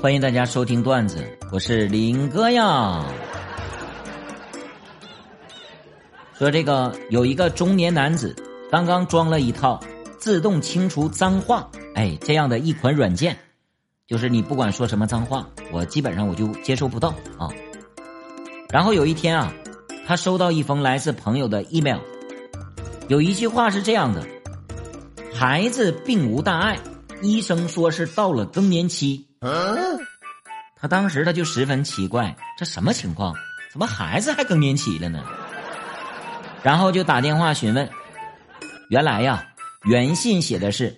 欢迎大家收听段子，我是林哥呀。说这个有一个中年男子刚刚装了一套自动清除脏话，哎，这样的一款软件，就是你不管说什么脏话，我基本上我就接收不到啊。然后有一天啊，他收到一封来自朋友的 email，有一句话是这样的：孩子并无大碍，医生说是到了更年期。他当时他就十分奇怪，这什么情况？怎么孩子还更年期了呢？然后就打电话询问，原来呀，原信写的是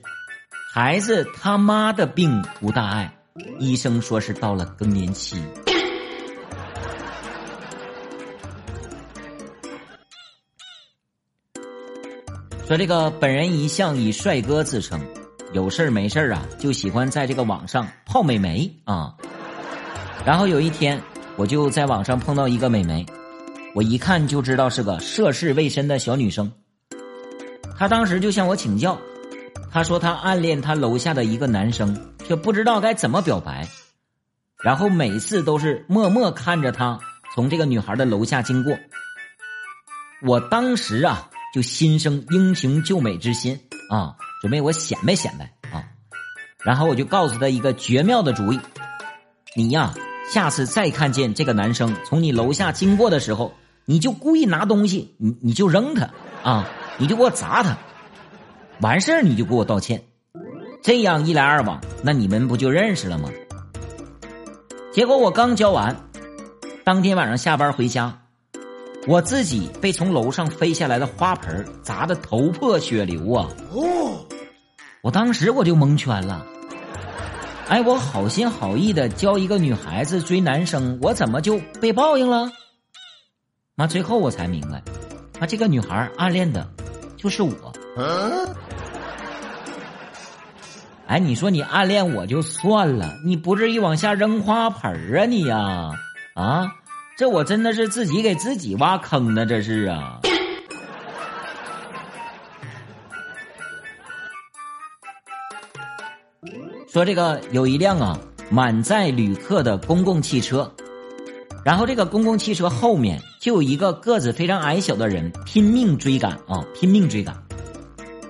孩子他妈的病无大碍，医生说是到了更年期。说这个本人一向以帅哥自称，有事儿没事儿啊就喜欢在这个网上泡美眉啊。然后有一天，我就在网上碰到一个美眉，我一看就知道是个涉世未深的小女生。她当时就向我请教，她说她暗恋她楼下的一个男生，却不知道该怎么表白，然后每次都是默默看着他从这个女孩的楼下经过。我当时啊。就心生英雄救美之心啊，准备我显摆显摆啊，然后我就告诉他一个绝妙的主意：你呀，下次再看见这个男生从你楼下经过的时候，你就故意拿东西，你你就扔他啊，你就给我砸他，完事儿你就给我道歉，这样一来二往，那你们不就认识了吗？结果我刚教完，当天晚上下班回家。我自己被从楼上飞下来的花盆砸得头破血流啊！哦，我当时我就蒙圈了。哎，我好心好意的教一个女孩子追男生，我怎么就被报应了？那最后我才明白，那这个女孩暗恋的，就是我。哎，你说你暗恋我就算了，你不至于往下扔花盆啊你呀？啊？这我真的是自己给自己挖坑呢，这是啊。说这个有一辆啊满载旅客的公共汽车，然后这个公共汽车后面就有一个个子非常矮小的人拼命追赶啊，拼命追赶，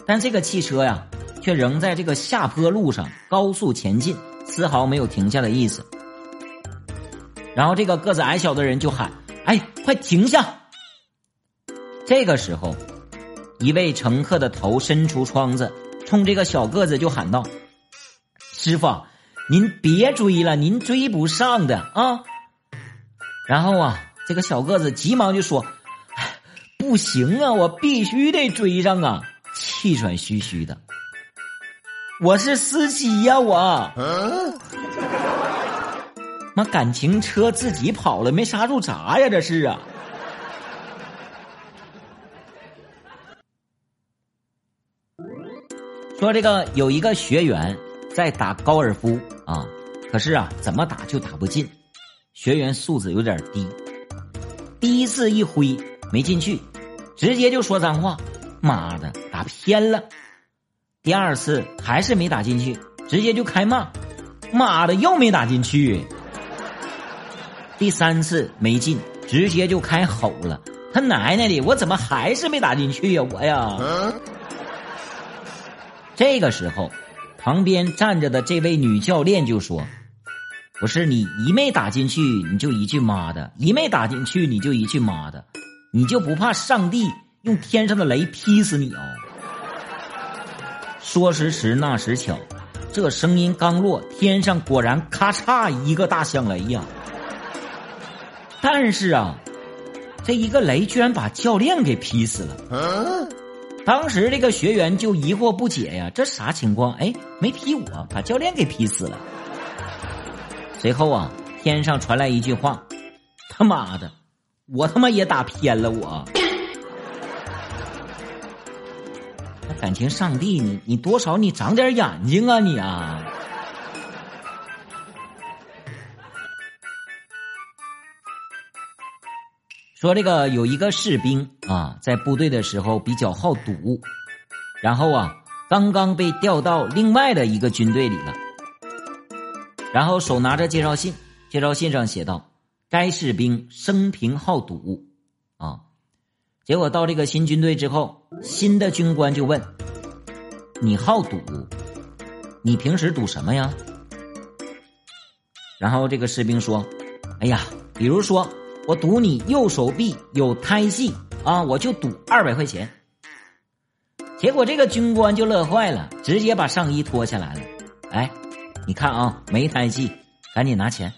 但这个汽车呀却仍在这个下坡路上高速前进，丝毫没有停下的意思。然后这个个子矮小的人就喊：“哎，快停下！”这个时候，一位乘客的头伸出窗子，冲这个小个子就喊道：“师傅，您别追了，您追不上的啊！”然后啊，这个小个子急忙就说：“不行啊，我必须得追上啊！”气喘吁吁的，我是司机呀，我。妈，感情车自己跑了，没刹住闸呀？这是啊。说这个有一个学员在打高尔夫啊，可是啊，怎么打就打不进。学员素质有点低，第一次一挥没进去，直接就说脏话：“妈的，打偏了。”第二次还是没打进去，直接就开骂：“妈的，又没打进去。”第三次没进，直接就开吼了：“他奶奶的，我怎么还是没打进去呀？我呀！”这个时候，旁边站着的这位女教练就说：“不是你一没打进去，你就一句妈的；一没打进去，你就一句妈的，你就不怕上帝用天上的雷劈死你啊？”说时迟，那时巧，这声音刚落，天上果然咔嚓一个大响雷呀！但是啊，这一个雷居然把教练给劈死了。当时这个学员就疑惑不解呀，这啥情况？哎，没劈我，把教练给劈死了。随后啊，天上传来一句话：“他妈的，我他妈也打偏了我。”感情上帝，你你多少你长点眼睛啊你啊！说这个有一个士兵啊，在部队的时候比较好赌，然后啊，刚刚被调到另外的一个军队里了。然后手拿着介绍信，介绍信上写道：“该士兵生平好赌。”啊，结果到这个新军队之后，新的军官就问：“你好赌？你平时赌什么呀？”然后这个士兵说：“哎呀，比如说我赌你右手臂有胎记啊，我就赌二百块钱。”结果这个军官就乐坏了，直接把上衣脱下来了。哎。你看啊，没胎记，赶紧拿钱。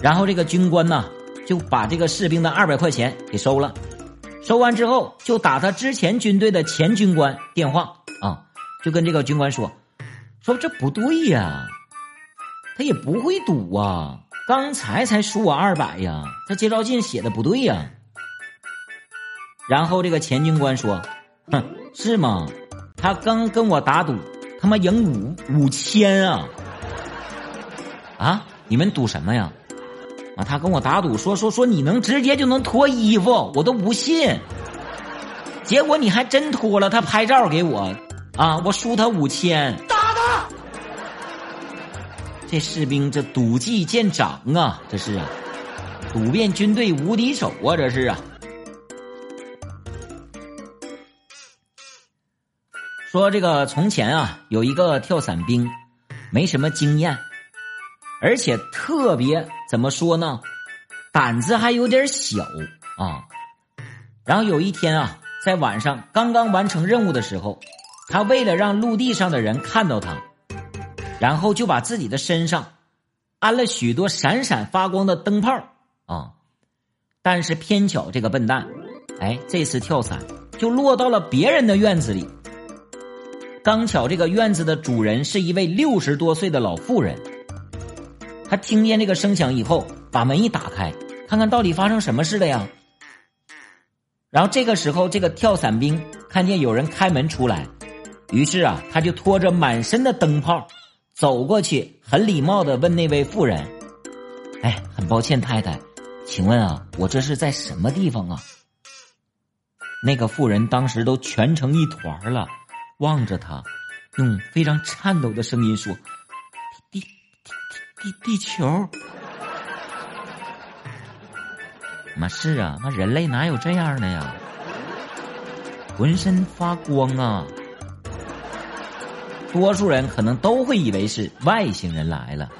然后这个军官呢，就把这个士兵的二百块钱给收了。收完之后，就打他之前军队的前军官电话啊，就跟这个军官说：“说这不对呀，他也不会赌啊，刚才才输我二百呀，这介绍信写的不对呀。”然后这个前军官说：“哼，是吗？他刚跟我打赌。”他妈赢五五千啊！啊，你们赌什么呀？啊，他跟我打赌说说说你能直接就能脱衣服，我都不信。结果你还真脱了，他拍照给我，啊，我输他五千。这士兵这赌技见长啊，这是啊，赌遍军队无敌手啊，这是啊。说这个从前啊，有一个跳伞兵，没什么经验，而且特别怎么说呢，胆子还有点小啊。然后有一天啊，在晚上刚刚完成任务的时候，他为了让陆地上的人看到他，然后就把自己的身上安了许多闪闪发光的灯泡啊。但是偏巧这个笨蛋，哎，这次跳伞就落到了别人的院子里。刚巧这个院子的主人是一位六十多岁的老妇人，他听见这个声响以后，把门一打开，看看到底发生什么事了呀。然后这个时候，这个跳伞兵看见有人开门出来，于是啊，他就拖着满身的灯泡走过去，很礼貌的问那位妇人：“哎，很抱歉，太太，请问啊，我这是在什么地方啊？”那个妇人当时都蜷成一团了。望着他，用非常颤抖的声音说：“地地地地地球。”妈是啊，那人类哪有这样的呀？浑身发光啊！多数人可能都会以为是外星人来了。